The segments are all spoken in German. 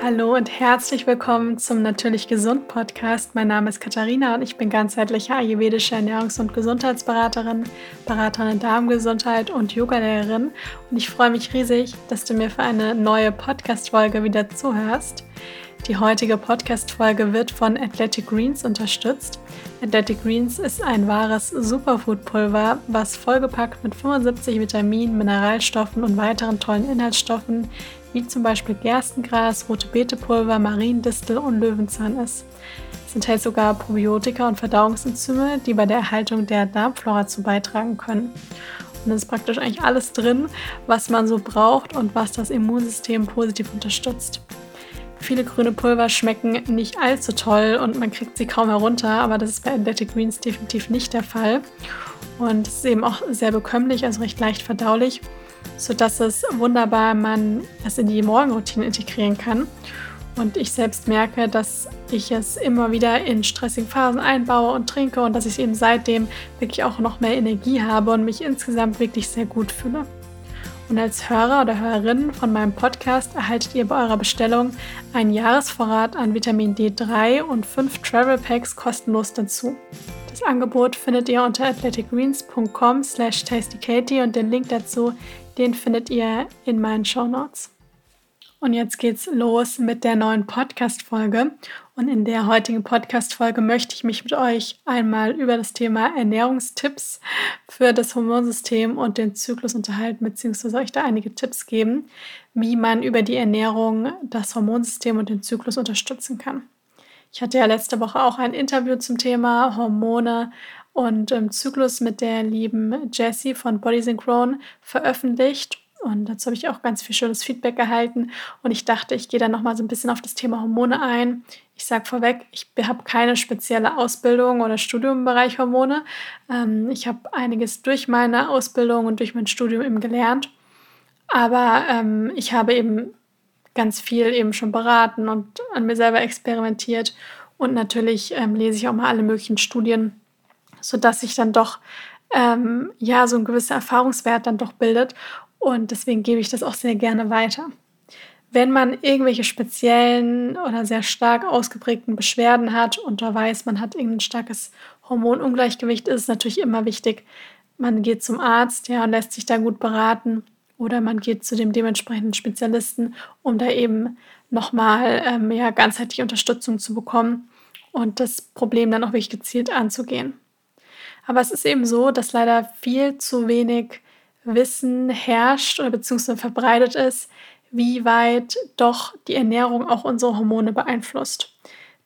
Hallo und herzlich willkommen zum Natürlich Gesund Podcast. Mein Name ist Katharina und ich bin ganzheitliche ayurvedische Ernährungs- und Gesundheitsberaterin, Beraterin in Darmgesundheit und Yogalehrerin. Und ich freue mich riesig, dass du mir für eine neue Podcast-Folge wieder zuhörst. Die heutige Podcast-Folge wird von Athletic Greens unterstützt. Athletic Greens ist ein wahres Superfood-Pulver, was vollgepackt mit 75 Vitaminen, Mineralstoffen und weiteren tollen Inhaltsstoffen wie zum Beispiel Gerstengras, rote Beetepulver, Mariendistel und Löwenzahn ist. Es enthält sogar Probiotika und Verdauungsenzyme, die bei der Erhaltung der Darmflora zu beitragen können. Und es ist praktisch eigentlich alles drin, was man so braucht und was das Immunsystem positiv unterstützt. Viele grüne Pulver schmecken nicht allzu toll und man kriegt sie kaum herunter, aber das ist bei Athletic Greens definitiv nicht der Fall. Und es ist eben auch sehr bekömmlich, also recht leicht verdaulich sodass es wunderbar man es in die Morgenroutine integrieren kann. Und ich selbst merke, dass ich es immer wieder in stressigen Phasen einbaue und trinke und dass ich eben seitdem wirklich auch noch mehr Energie habe und mich insgesamt wirklich sehr gut fühle. Und als Hörer oder Hörerin von meinem Podcast erhaltet ihr bei eurer Bestellung einen Jahresvorrat an Vitamin D3 und fünf Travel Packs kostenlos dazu. Das Angebot findet ihr unter athleticgreens.com slash tastykatie und den Link dazu, den findet ihr in meinen Show Notes. Und jetzt geht's los mit der neuen Podcast-Folge. Und in der heutigen Podcast-Folge möchte ich mich mit euch einmal über das Thema Ernährungstipps für das Hormonsystem und den Zyklus unterhalten, beziehungsweise euch da einige Tipps geben, wie man über die Ernährung das Hormonsystem und den Zyklus unterstützen kann. Ich hatte ja letzte Woche auch ein Interview zum Thema Hormone und im Zyklus mit der lieben Jessie von Body Synchron veröffentlicht. Und dazu habe ich auch ganz viel schönes Feedback erhalten. Und ich dachte, ich gehe dann nochmal so ein bisschen auf das Thema Hormone ein. Ich sage vorweg, ich habe keine spezielle Ausbildung oder Studium im Bereich Hormone. Ähm, ich habe einiges durch meine Ausbildung und durch mein Studium eben gelernt. Aber ähm, ich habe eben ganz viel eben schon beraten und an mir selber experimentiert. Und natürlich ähm, lese ich auch mal alle möglichen Studien, sodass sich dann doch ähm, ja so ein gewisser Erfahrungswert dann doch bildet. Und deswegen gebe ich das auch sehr gerne weiter. Wenn man irgendwelche speziellen oder sehr stark ausgeprägten Beschwerden hat und da weiß, man hat irgendein starkes Hormonungleichgewicht, ist es natürlich immer wichtig, man geht zum Arzt ja, und lässt sich da gut beraten oder man geht zu dem dementsprechenden Spezialisten, um da eben nochmal ähm, ja, ganzheitliche Unterstützung zu bekommen und das Problem dann auch wirklich gezielt anzugehen. Aber es ist eben so, dass leider viel zu wenig Wissen herrscht oder beziehungsweise verbreitet ist, wie weit doch die Ernährung auch unsere Hormone beeinflusst.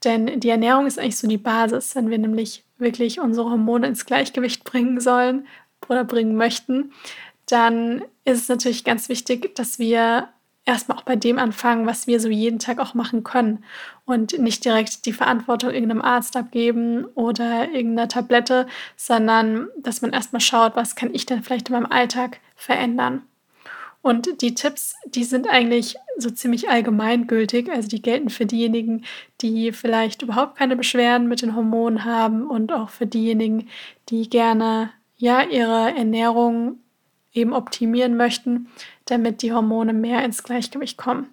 Denn die Ernährung ist eigentlich so die Basis, wenn wir nämlich wirklich unsere Hormone ins Gleichgewicht bringen sollen oder bringen möchten, dann ist es natürlich ganz wichtig, dass wir erstmal auch bei dem anfangen, was wir so jeden Tag auch machen können und nicht direkt die Verantwortung irgendeinem Arzt abgeben oder irgendeiner Tablette, sondern dass man erstmal schaut, was kann ich denn vielleicht in meinem Alltag verändern. Und die Tipps, die sind eigentlich so ziemlich allgemeingültig. Also die gelten für diejenigen, die vielleicht überhaupt keine Beschwerden mit den Hormonen haben und auch für diejenigen, die gerne ja ihre Ernährung eben optimieren möchten, damit die Hormone mehr ins Gleichgewicht kommen.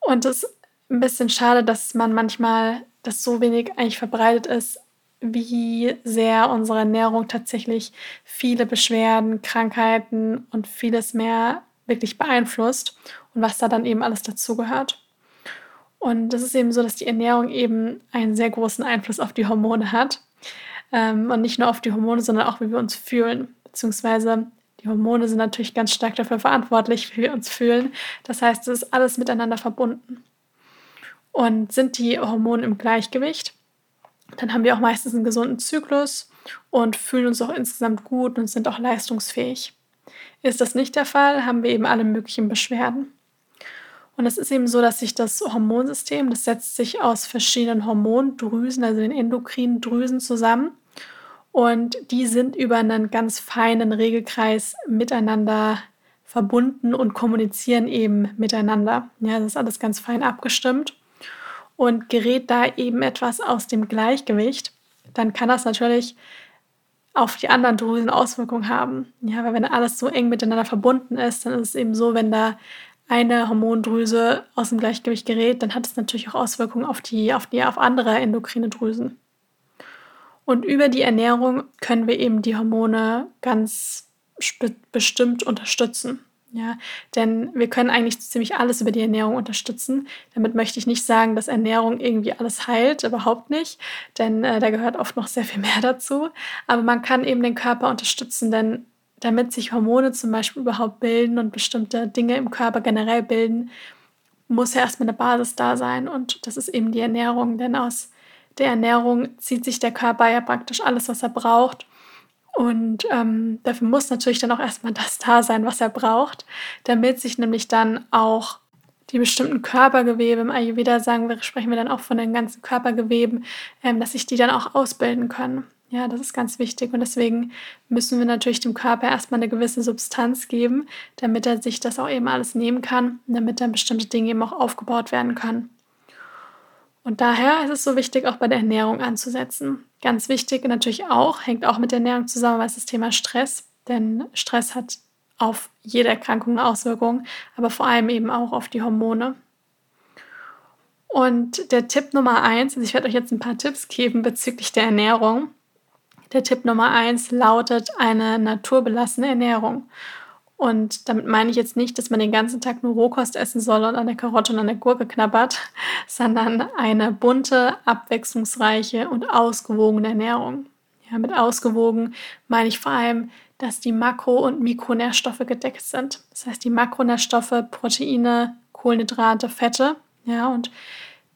Und es ist ein bisschen schade, dass man manchmal das so wenig eigentlich verbreitet ist, wie sehr unsere Ernährung tatsächlich viele Beschwerden, Krankheiten und vieles mehr wirklich beeinflusst und was da dann eben alles dazugehört. Und es ist eben so, dass die Ernährung eben einen sehr großen Einfluss auf die Hormone hat. Ähm, und nicht nur auf die Hormone, sondern auch, wie wir uns fühlen. Beziehungsweise die Hormone sind natürlich ganz stark dafür verantwortlich, wie wir uns fühlen. Das heißt, es ist alles miteinander verbunden. Und sind die Hormone im Gleichgewicht, dann haben wir auch meistens einen gesunden Zyklus und fühlen uns auch insgesamt gut und sind auch leistungsfähig. Ist das nicht der Fall, haben wir eben alle möglichen Beschwerden. Und es ist eben so, dass sich das Hormonsystem, das setzt sich aus verschiedenen Hormondrüsen, also den endokrinen Drüsen zusammen. Und die sind über einen ganz feinen Regelkreis miteinander verbunden und kommunizieren eben miteinander. Ja, das ist alles ganz fein abgestimmt. Und gerät da eben etwas aus dem Gleichgewicht, dann kann das natürlich auf die anderen Drüsen Auswirkungen haben. Ja, weil wenn alles so eng miteinander verbunden ist, dann ist es eben so, wenn da eine Hormondrüse aus dem Gleichgewicht gerät, dann hat es natürlich auch Auswirkungen auf die, auf die, auf andere endokrine Drüsen. Und über die Ernährung können wir eben die Hormone ganz bestimmt unterstützen. Ja, denn wir können eigentlich ziemlich alles über die Ernährung unterstützen. Damit möchte ich nicht sagen, dass Ernährung irgendwie alles heilt, überhaupt nicht, denn äh, da gehört oft noch sehr viel mehr dazu. Aber man kann eben den Körper unterstützen, denn damit sich Hormone zum Beispiel überhaupt bilden und bestimmte Dinge im Körper generell bilden, muss ja erstmal eine Basis da sein und das ist eben die Ernährung, denn aus der Ernährung zieht sich der Körper ja praktisch alles, was er braucht und ähm, dafür muss natürlich dann auch erstmal das da sein, was er braucht, damit sich nämlich dann auch die bestimmten Körpergewebe im Ayurveda sagen wir, sprechen wir dann auch von den ganzen Körpergeweben, ähm, dass sich die dann auch ausbilden können. Ja, das ist ganz wichtig und deswegen müssen wir natürlich dem Körper erstmal eine gewisse Substanz geben, damit er sich das auch eben alles nehmen kann, damit dann bestimmte Dinge eben auch aufgebaut werden können. Und daher ist es so wichtig, auch bei der Ernährung anzusetzen. Ganz wichtig natürlich auch, hängt auch mit der Ernährung zusammen, was das Thema Stress. Denn Stress hat auf jede Erkrankung eine Auswirkung, aber vor allem eben auch auf die Hormone. Und der Tipp Nummer eins, also ich werde euch jetzt ein paar Tipps geben bezüglich der Ernährung. Der Tipp Nummer eins lautet eine naturbelassene Ernährung. Und damit meine ich jetzt nicht, dass man den ganzen Tag nur Rohkost essen soll und an der Karotte und an der Gurke knabbert, sondern eine bunte, abwechslungsreiche und ausgewogene Ernährung. Ja, mit ausgewogen meine ich vor allem, dass die Makro- und Mikronährstoffe gedeckt sind. Das heißt, die Makronährstoffe, Proteine, Kohlenhydrate, Fette, ja, und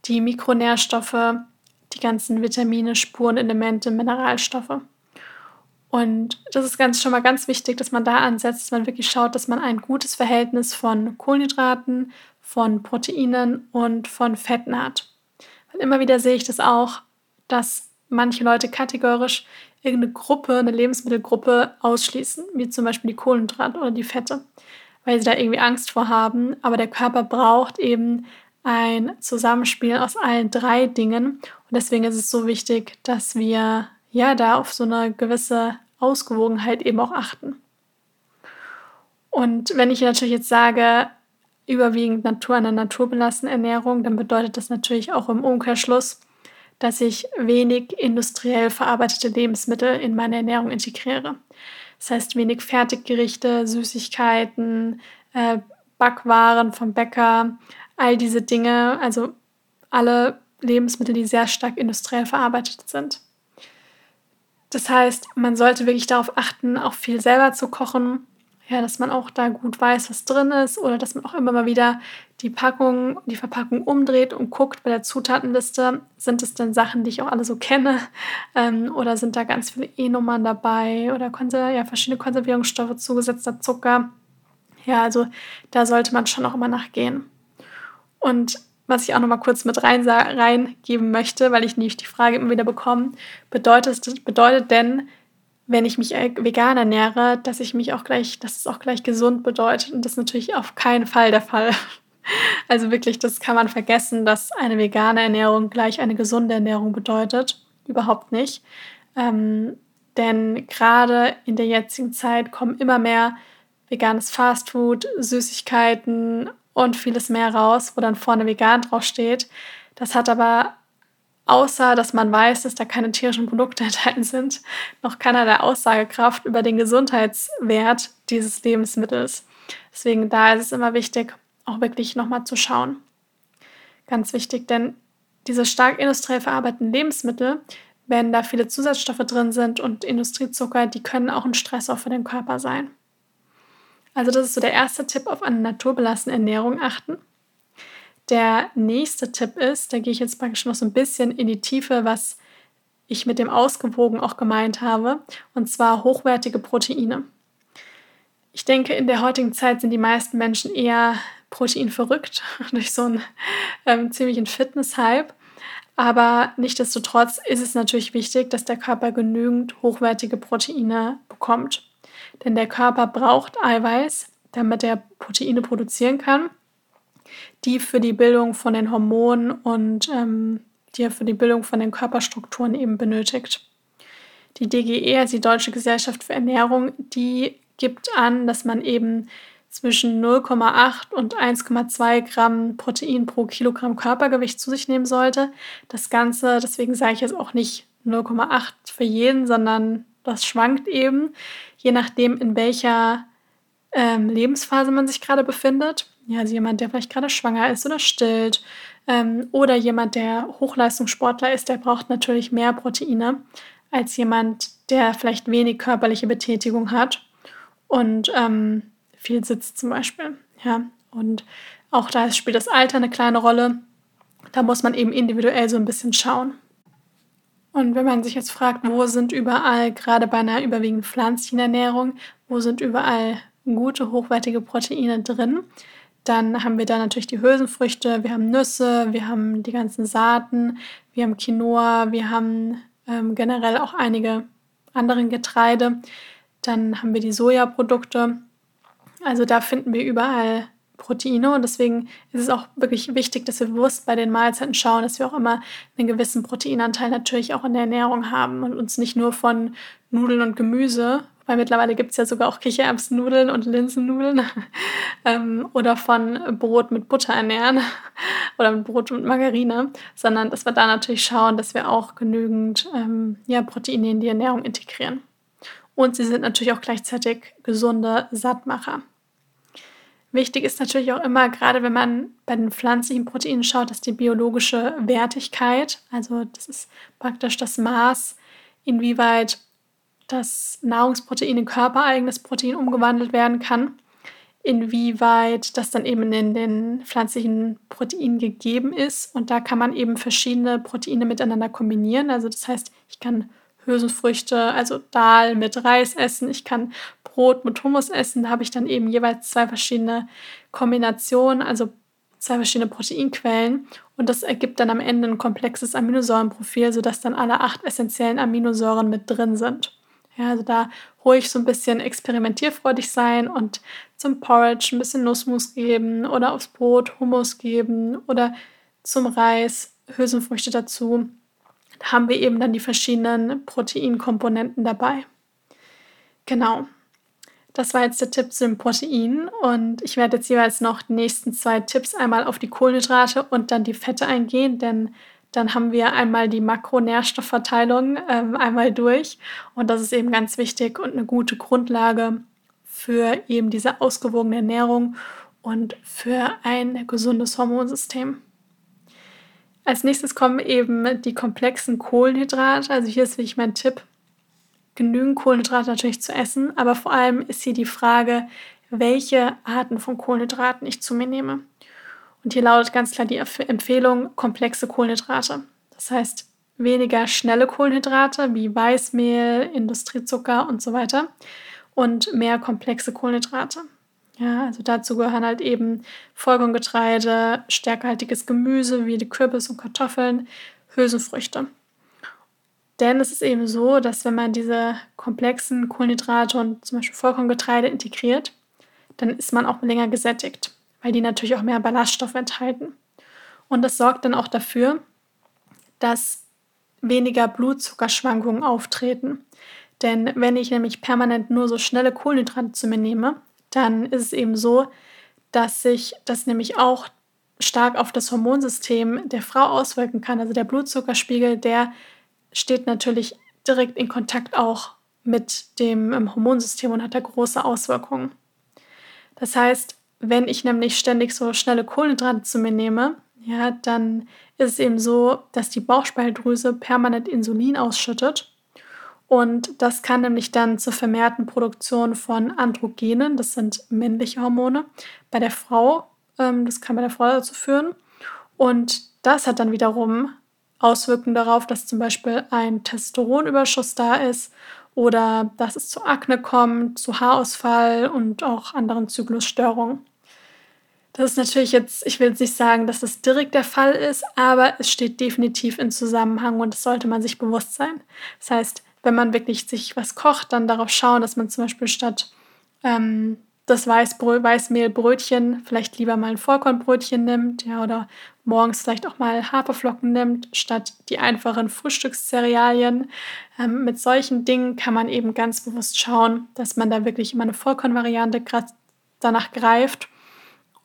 die Mikronährstoffe, die ganzen Vitamine, Spurenelemente, Mineralstoffe. Und das ist ganz schon mal ganz wichtig, dass man da ansetzt, dass man wirklich schaut, dass man ein gutes Verhältnis von Kohlenhydraten, von Proteinen und von Fetten hat. Weil immer wieder sehe ich das auch, dass manche Leute kategorisch irgendeine Gruppe, eine Lebensmittelgruppe ausschließen, wie zum Beispiel die Kohlenhydrate oder die Fette, weil sie da irgendwie Angst vor haben. Aber der Körper braucht eben ein Zusammenspiel aus allen drei Dingen. Und deswegen ist es so wichtig, dass wir ja da auf so eine gewisse Ausgewogenheit eben auch achten. Und wenn ich natürlich jetzt sage, überwiegend Natur an der naturbelassene Ernährung, dann bedeutet das natürlich auch im Umkehrschluss, dass ich wenig industriell verarbeitete Lebensmittel in meine Ernährung integriere. Das heißt wenig Fertiggerichte, Süßigkeiten, äh, Backwaren vom Bäcker, all diese Dinge, also alle Lebensmittel, die sehr stark industriell verarbeitet sind. Das heißt, man sollte wirklich darauf achten, auch viel selber zu kochen. Ja, dass man auch da gut weiß, was drin ist oder dass man auch immer mal wieder die Packung, die Verpackung umdreht und guckt bei der Zutatenliste, sind es denn Sachen, die ich auch alle so kenne ähm, oder sind da ganz viele E-Nummern dabei oder ja, verschiedene Konservierungsstoffe, zugesetzter Zucker. Ja, also da sollte man schon auch immer nachgehen. Und was ich auch noch mal kurz mit rein, reingeben möchte, weil ich nicht die Frage immer wieder bekomme, bedeutet, bedeutet denn, wenn ich mich vegan ernähre, dass ich mich auch gleich, dass es auch gleich gesund bedeutet. Und das ist natürlich auf keinen Fall der Fall. Also wirklich, das kann man vergessen, dass eine vegane Ernährung gleich eine gesunde Ernährung bedeutet. Überhaupt nicht. Ähm, denn gerade in der jetzigen Zeit kommen immer mehr veganes Fastfood, Süßigkeiten und vieles mehr raus, wo dann vorne vegan draufsteht. Das hat aber, außer dass man weiß, dass da keine tierischen Produkte enthalten sind, noch keinerlei Aussagekraft über den Gesundheitswert dieses Lebensmittels. Deswegen da ist es immer wichtig, auch wirklich nochmal zu schauen. Ganz wichtig, denn diese stark industriell verarbeiteten Lebensmittel, wenn da viele Zusatzstoffe drin sind und Industriezucker, die können auch ein Stressor für den Körper sein. Also das ist so der erste Tipp, auf eine naturbelassene Ernährung achten. Der nächste Tipp ist, da gehe ich jetzt praktisch noch so ein bisschen in die Tiefe, was ich mit dem Ausgewogen auch gemeint habe, und zwar hochwertige Proteine. Ich denke, in der heutigen Zeit sind die meisten Menschen eher proteinverrückt durch so einen ähm, ziemlichen Fitness-Hype. Aber nichtsdestotrotz ist es natürlich wichtig, dass der Körper genügend hochwertige Proteine bekommt. Denn der Körper braucht Eiweiß, damit er Proteine produzieren kann, die für die Bildung von den Hormonen und ähm, die er für die Bildung von den Körperstrukturen eben benötigt. Die DGE, also die Deutsche Gesellschaft für Ernährung, die gibt an, dass man eben zwischen 0,8 und 1,2 Gramm Protein pro Kilogramm Körpergewicht zu sich nehmen sollte. Das Ganze, deswegen sage ich jetzt auch nicht 0,8 für jeden, sondern das schwankt eben, je nachdem, in welcher ähm, Lebensphase man sich gerade befindet. Ja, also jemand, der vielleicht gerade schwanger ist oder stillt. Ähm, oder jemand, der Hochleistungssportler ist, der braucht natürlich mehr Proteine als jemand, der vielleicht wenig körperliche Betätigung hat und ähm, viel sitzt zum Beispiel. Ja, und auch da spielt das Alter eine kleine Rolle. Da muss man eben individuell so ein bisschen schauen. Und wenn man sich jetzt fragt, wo sind überall, gerade bei einer überwiegend pflanzlichen Ernährung, wo sind überall gute, hochwertige Proteine drin, dann haben wir da natürlich die Hülsenfrüchte, wir haben Nüsse, wir haben die ganzen Saaten, wir haben Quinoa, wir haben ähm, generell auch einige andere Getreide. Dann haben wir die Sojaprodukte. Also da finden wir überall Proteine und deswegen ist es auch wirklich wichtig, dass wir bewusst bei den Mahlzeiten schauen, dass wir auch immer einen gewissen Proteinanteil natürlich auch in der Ernährung haben und uns nicht nur von Nudeln und Gemüse, weil mittlerweile gibt es ja sogar auch Kichererbsennudeln und Linsennudeln ähm, oder von Brot mit Butter ernähren oder mit Brot mit Margarine, sondern dass wir da natürlich schauen, dass wir auch genügend ähm, ja, Proteine in die Ernährung integrieren. Und sie sind natürlich auch gleichzeitig gesunde Sattmacher. Wichtig ist natürlich auch immer, gerade wenn man bei den pflanzlichen Proteinen schaut, dass die biologische Wertigkeit, also das ist praktisch das Maß, inwieweit das Nahrungsprotein in körpereigenes Protein umgewandelt werden kann, inwieweit das dann eben in den pflanzlichen Proteinen gegeben ist. Und da kann man eben verschiedene Proteine miteinander kombinieren. Also das heißt, ich kann Hülsenfrüchte, also Dahl mit Reis essen. Ich kann Brot mit Hummus essen. Da habe ich dann eben jeweils zwei verschiedene Kombinationen, also zwei verschiedene Proteinquellen. Und das ergibt dann am Ende ein komplexes Aminosäurenprofil, sodass dann alle acht essentiellen Aminosäuren mit drin sind. Ja, also da ruhig so ein bisschen experimentierfreudig sein und zum Porridge ein bisschen Nussmus geben oder aufs Brot Hummus geben oder zum Reis Hülsenfrüchte dazu haben wir eben dann die verschiedenen Proteinkomponenten dabei. Genau. Das war jetzt der Tipp zu den Proteinen und ich werde jetzt jeweils noch die nächsten zwei Tipps einmal auf die Kohlenhydrate und dann die Fette eingehen, denn dann haben wir einmal die Makronährstoffverteilung ähm, einmal durch und das ist eben ganz wichtig und eine gute Grundlage für eben diese ausgewogene Ernährung und für ein gesundes Hormonsystem. Als nächstes kommen eben die komplexen Kohlenhydrate. Also hier ist wirklich mein Tipp, genügend Kohlenhydrate natürlich zu essen, aber vor allem ist hier die Frage, welche Arten von Kohlenhydraten ich zu mir nehme. Und hier lautet ganz klar die Empfehlung komplexe Kohlenhydrate. Das heißt weniger schnelle Kohlenhydrate wie Weißmehl, Industriezucker und so weiter und mehr komplexe Kohlenhydrate. Ja, also dazu gehören halt eben Vollkorngetreide, stärkehaltiges Gemüse wie die Kürbis und Kartoffeln, Hülsenfrüchte. Denn es ist eben so, dass wenn man diese komplexen Kohlenhydrate und zum Beispiel Vollkorngetreide integriert, dann ist man auch länger gesättigt, weil die natürlich auch mehr Ballaststoffe enthalten. Und das sorgt dann auch dafür, dass weniger Blutzuckerschwankungen auftreten. Denn wenn ich nämlich permanent nur so schnelle Kohlenhydrate zu mir nehme, dann ist es eben so, dass sich das nämlich auch stark auf das Hormonsystem der Frau auswirken kann. Also der Blutzuckerspiegel, der steht natürlich direkt in Kontakt auch mit dem ähm, Hormonsystem und hat da große Auswirkungen. Das heißt, wenn ich nämlich ständig so schnelle Kohlenhydrate zu mir nehme, ja, dann ist es eben so, dass die Bauchspeicheldrüse permanent Insulin ausschüttet und das kann nämlich dann zur vermehrten Produktion von Androgenen, das sind männliche Hormone, bei der Frau. Ähm, das kann bei der Frau dazu führen. Und das hat dann wiederum Auswirkungen darauf, dass zum Beispiel ein Testosteronüberschuss da ist oder dass es zu Akne kommt, zu Haarausfall und auch anderen Zyklusstörungen. Das ist natürlich jetzt, ich will jetzt nicht sagen, dass das direkt der Fall ist, aber es steht definitiv in Zusammenhang und das sollte man sich bewusst sein. Das heißt, wenn man wirklich sich was kocht, dann darauf schauen, dass man zum Beispiel statt ähm, das Weißbrö Weißmehlbrötchen vielleicht lieber mal ein Vollkornbrötchen nimmt, ja, oder morgens vielleicht auch mal Haferflocken nimmt, statt die einfachen Frühstückscerealien. Ähm, mit solchen Dingen kann man eben ganz bewusst schauen, dass man da wirklich immer eine Vollkornvariante danach greift,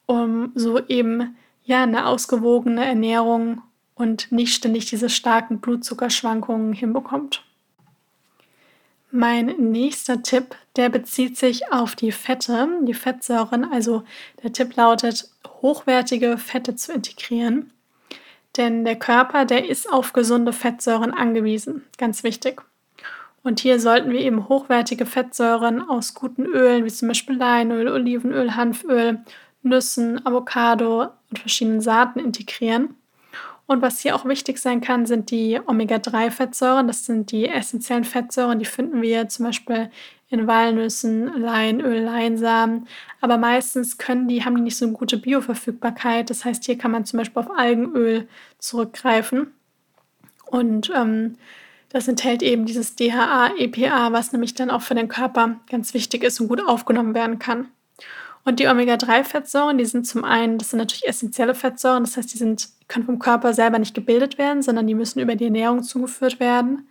um so eben ja eine ausgewogene Ernährung und nicht ständig diese starken Blutzuckerschwankungen hinbekommt. Mein nächster Tipp, der bezieht sich auf die Fette, die Fettsäuren. Also der Tipp lautet, hochwertige Fette zu integrieren. Denn der Körper, der ist auf gesunde Fettsäuren angewiesen. Ganz wichtig. Und hier sollten wir eben hochwertige Fettsäuren aus guten Ölen, wie zum Beispiel Leinöl, Olivenöl, Hanföl, Nüssen, Avocado und verschiedenen Saaten integrieren. Und was hier auch wichtig sein kann, sind die Omega-3-Fettsäuren. Das sind die essentiellen Fettsäuren, die finden wir zum Beispiel in Walnüssen, Leinöl, Leinsamen. Aber meistens können die, haben die nicht so eine gute Bioverfügbarkeit. Das heißt, hier kann man zum Beispiel auf Algenöl zurückgreifen. Und ähm, das enthält eben dieses DHA, EPA, was nämlich dann auch für den Körper ganz wichtig ist und gut aufgenommen werden kann. Und die Omega-3-Fettsäuren, die sind zum einen, das sind natürlich essentielle Fettsäuren, das heißt, die sind, können vom Körper selber nicht gebildet werden, sondern die müssen über die Ernährung zugeführt werden.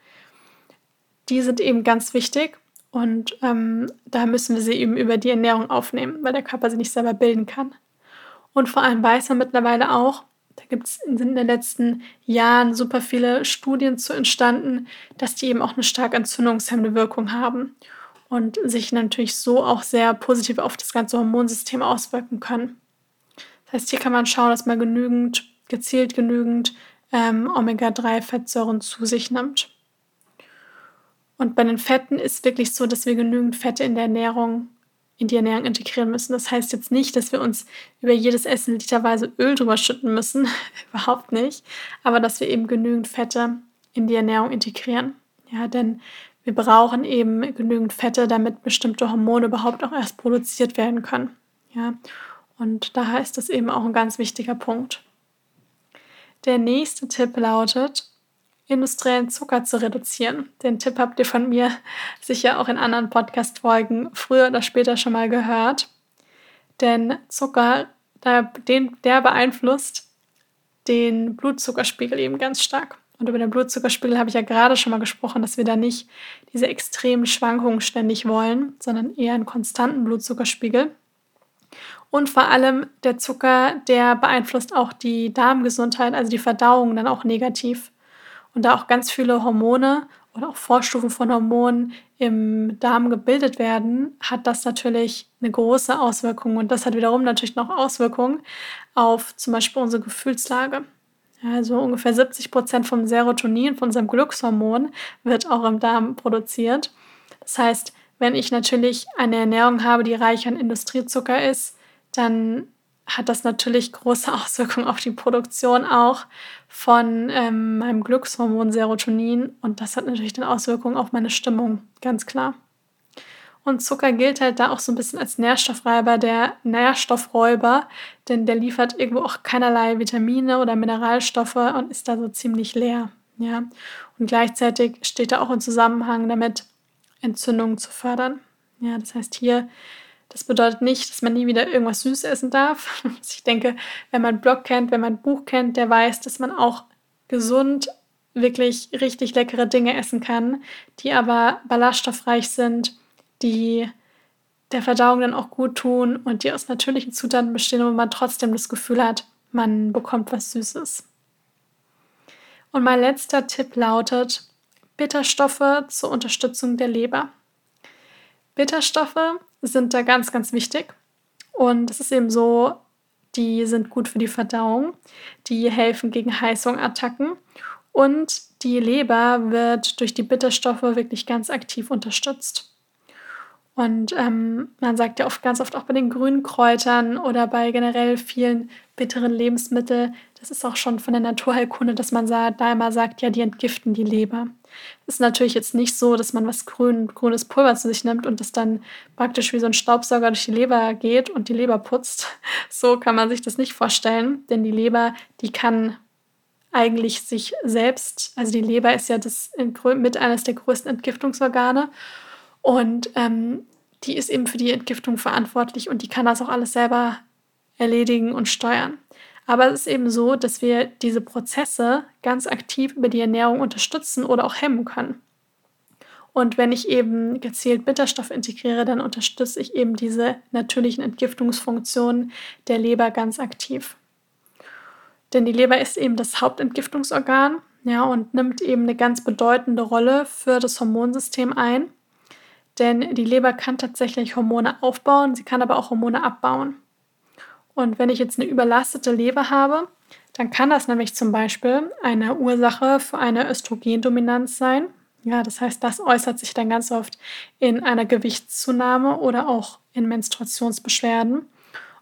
Die sind eben ganz wichtig und ähm, da müssen wir sie eben über die Ernährung aufnehmen, weil der Körper sie nicht selber bilden kann. Und vor allem weiß man mittlerweile auch, da gibt es in den letzten Jahren super viele Studien zu entstanden, dass die eben auch eine stark entzündungshemmende Wirkung haben und sich natürlich so auch sehr positiv auf das ganze Hormonsystem auswirken können. Das heißt, hier kann man schauen, dass man genügend, gezielt genügend ähm, Omega-3-Fettsäuren zu sich nimmt. Und bei den Fetten ist wirklich so, dass wir genügend Fette in der Ernährung, in die Ernährung integrieren müssen. Das heißt jetzt nicht, dass wir uns über jedes Essen literweise Öl drüber schütten müssen, überhaupt nicht, aber dass wir eben genügend Fette in die Ernährung integrieren. Ja, denn wir brauchen eben genügend Fette, damit bestimmte Hormone überhaupt auch erst produziert werden können. Ja? Und daher ist das eben auch ein ganz wichtiger Punkt. Der nächste Tipp lautet, industriellen Zucker zu reduzieren. Den Tipp habt ihr von mir sicher auch in anderen Podcast-Folgen früher oder später schon mal gehört. Denn Zucker, der, beeinflusst den Blutzuckerspiegel eben ganz stark. Und über den Blutzuckerspiegel habe ich ja gerade schon mal gesprochen, dass wir da nicht diese extremen Schwankungen ständig wollen, sondern eher einen konstanten Blutzuckerspiegel. Und vor allem der Zucker, der beeinflusst auch die Darmgesundheit, also die Verdauung dann auch negativ. Und da auch ganz viele Hormone oder auch Vorstufen von Hormonen im Darm gebildet werden, hat das natürlich eine große Auswirkung. Und das hat wiederum natürlich noch Auswirkungen auf zum Beispiel unsere Gefühlslage. Also ungefähr 70 Prozent vom Serotonin, von unserem Glückshormon, wird auch im Darm produziert. Das heißt, wenn ich natürlich eine Ernährung habe, die reich an Industriezucker ist, dann hat das natürlich große Auswirkungen auf die Produktion auch von ähm, meinem Glückshormon Serotonin und das hat natürlich dann Auswirkungen auf meine Stimmung, ganz klar. Und Zucker gilt halt da auch so ein bisschen als Nährstoffreiber, der Nährstoffräuber, denn der liefert irgendwo auch keinerlei Vitamine oder Mineralstoffe und ist da so ziemlich leer. Ja? Und gleichzeitig steht er auch im Zusammenhang damit, Entzündungen zu fördern. Ja, das heißt hier, das bedeutet nicht, dass man nie wieder irgendwas süß essen darf. Ich denke, wenn man Blog kennt, wenn man Buch kennt, der weiß, dass man auch gesund wirklich richtig leckere Dinge essen kann, die aber ballaststoffreich sind die der Verdauung dann auch gut tun und die aus natürlichen Zutaten bestehen, wo man trotzdem das Gefühl hat, man bekommt was Süßes. Und mein letzter Tipp lautet Bitterstoffe zur Unterstützung der Leber. Bitterstoffe sind da ganz, ganz wichtig. Und es ist eben so, die sind gut für die Verdauung, die helfen gegen Heißhungerattacken und die Leber wird durch die Bitterstoffe wirklich ganz aktiv unterstützt. Und ähm, man sagt ja oft ganz oft auch bei den grünen Kräutern oder bei generell vielen bitteren Lebensmitteln, das ist auch schon von der Naturheilkunde, dass man da immer sagt, ja, die entgiften die Leber. Es ist natürlich jetzt nicht so, dass man was grün, grünes Pulver zu sich nimmt und das dann praktisch wie so ein Staubsauger durch die Leber geht und die Leber putzt. So kann man sich das nicht vorstellen, denn die Leber, die kann eigentlich sich selbst, also die Leber ist ja das mit eines der größten Entgiftungsorgane und ähm, die ist eben für die Entgiftung verantwortlich und die kann das auch alles selber erledigen und steuern. Aber es ist eben so, dass wir diese Prozesse ganz aktiv über die Ernährung unterstützen oder auch hemmen können. Und wenn ich eben gezielt Bitterstoff integriere, dann unterstütze ich eben diese natürlichen Entgiftungsfunktionen der Leber ganz aktiv. Denn die Leber ist eben das Hauptentgiftungsorgan ja, und nimmt eben eine ganz bedeutende Rolle für das Hormonsystem ein. Denn die Leber kann tatsächlich Hormone aufbauen, sie kann aber auch Hormone abbauen. Und wenn ich jetzt eine überlastete Leber habe, dann kann das nämlich zum Beispiel eine Ursache für eine Östrogendominanz sein. Ja, das heißt, das äußert sich dann ganz oft in einer Gewichtszunahme oder auch in Menstruationsbeschwerden. Und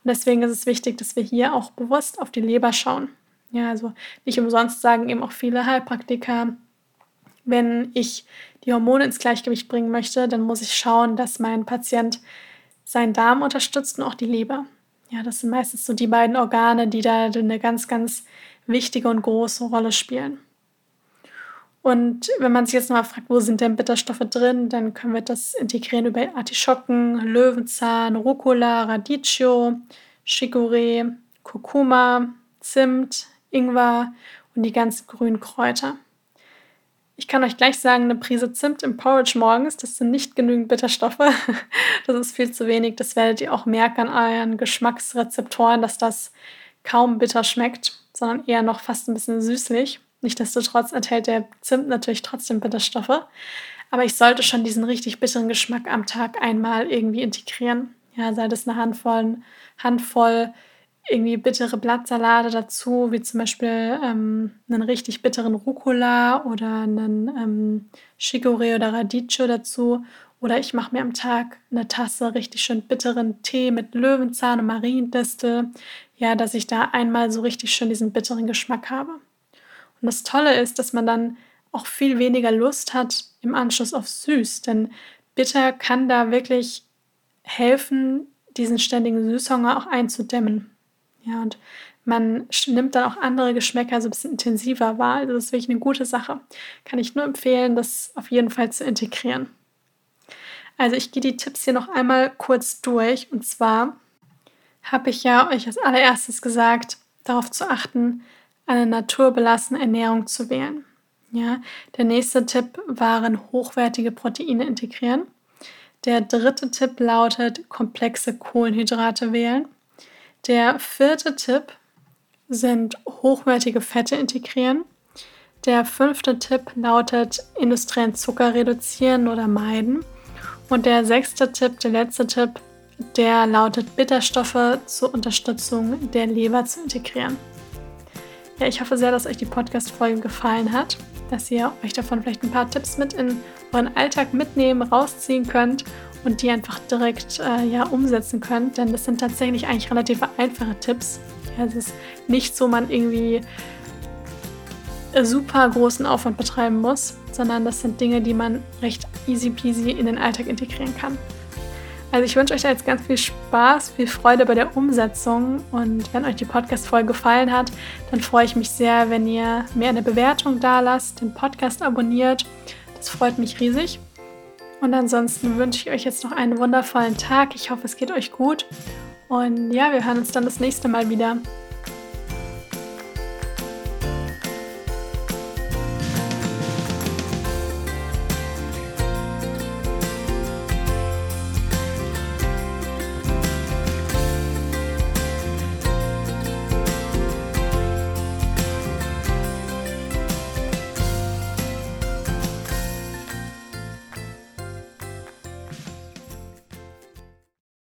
deswegen ist es wichtig, dass wir hier auch bewusst auf die Leber schauen. Ja, also nicht umsonst sagen eben auch viele Heilpraktiker, wenn ich die Hormone ins Gleichgewicht bringen möchte, dann muss ich schauen, dass mein Patient seinen Darm unterstützt und auch die Leber. Ja, das sind meistens so die beiden Organe, die da eine ganz, ganz wichtige und große Rolle spielen. Und wenn man sich jetzt mal fragt, wo sind denn Bitterstoffe drin, dann können wir das integrieren über Artischocken, Löwenzahn, Rucola, Radicchio, Chicorée, Kurkuma, Zimt, Ingwer und die ganzen grünen Kräuter. Ich kann euch gleich sagen, eine Prise Zimt im Porridge morgens, das sind nicht genügend Bitterstoffe. Das ist viel zu wenig. Das werdet ihr auch merken an euren Geschmacksrezeptoren, dass das kaum bitter schmeckt, sondern eher noch fast ein bisschen süßlich. Nichtsdestotrotz enthält der Zimt natürlich trotzdem Bitterstoffe. Aber ich sollte schon diesen richtig bitteren Geschmack am Tag einmal irgendwie integrieren. Ja, sei das eine Handvoll, Handvoll irgendwie bittere Blattsalate dazu, wie zum Beispiel ähm, einen richtig bitteren Rucola oder einen ähm, Chicorée oder Radicchio dazu. Oder ich mache mir am Tag eine Tasse richtig schön bitteren Tee mit Löwenzahn und Mariendistel. Ja, dass ich da einmal so richtig schön diesen bitteren Geschmack habe. Und das Tolle ist, dass man dann auch viel weniger Lust hat im Anschluss auf süß, denn bitter kann da wirklich helfen, diesen ständigen Süßhunger auch einzudämmen. Ja, und man nimmt dann auch andere Geschmäcker so ein bisschen intensiver wahr. Also das ist wirklich eine gute Sache. Kann ich nur empfehlen, das auf jeden Fall zu integrieren. Also ich gehe die Tipps hier noch einmal kurz durch. Und zwar habe ich ja euch als allererstes gesagt, darauf zu achten, eine naturbelassene Ernährung zu wählen. Ja, der nächste Tipp waren hochwertige Proteine integrieren. Der dritte Tipp lautet komplexe Kohlenhydrate wählen. Der vierte Tipp sind hochwertige Fette integrieren. Der fünfte Tipp lautet industriellen Zucker reduzieren oder meiden. Und der sechste Tipp, der letzte Tipp, der lautet Bitterstoffe zur Unterstützung der Leber zu integrieren. Ja, ich hoffe sehr, dass euch die Podcast-Folge gefallen hat, dass ihr euch davon vielleicht ein paar Tipps mit in euren Alltag mitnehmen, rausziehen könnt und die einfach direkt äh, ja, umsetzen könnt. Denn das sind tatsächlich eigentlich relativ einfache Tipps. Ja, es ist nicht so, man irgendwie super großen Aufwand betreiben muss, sondern das sind Dinge, die man recht easy peasy in den Alltag integrieren kann. Also ich wünsche euch da jetzt ganz viel Spaß, viel Freude bei der Umsetzung und wenn euch die Podcast-Folge gefallen hat, dann freue ich mich sehr, wenn ihr mir eine Bewertung da lasst, den Podcast abonniert. Das freut mich riesig. Und ansonsten wünsche ich euch jetzt noch einen wundervollen Tag. Ich hoffe, es geht euch gut. Und ja, wir hören uns dann das nächste Mal wieder.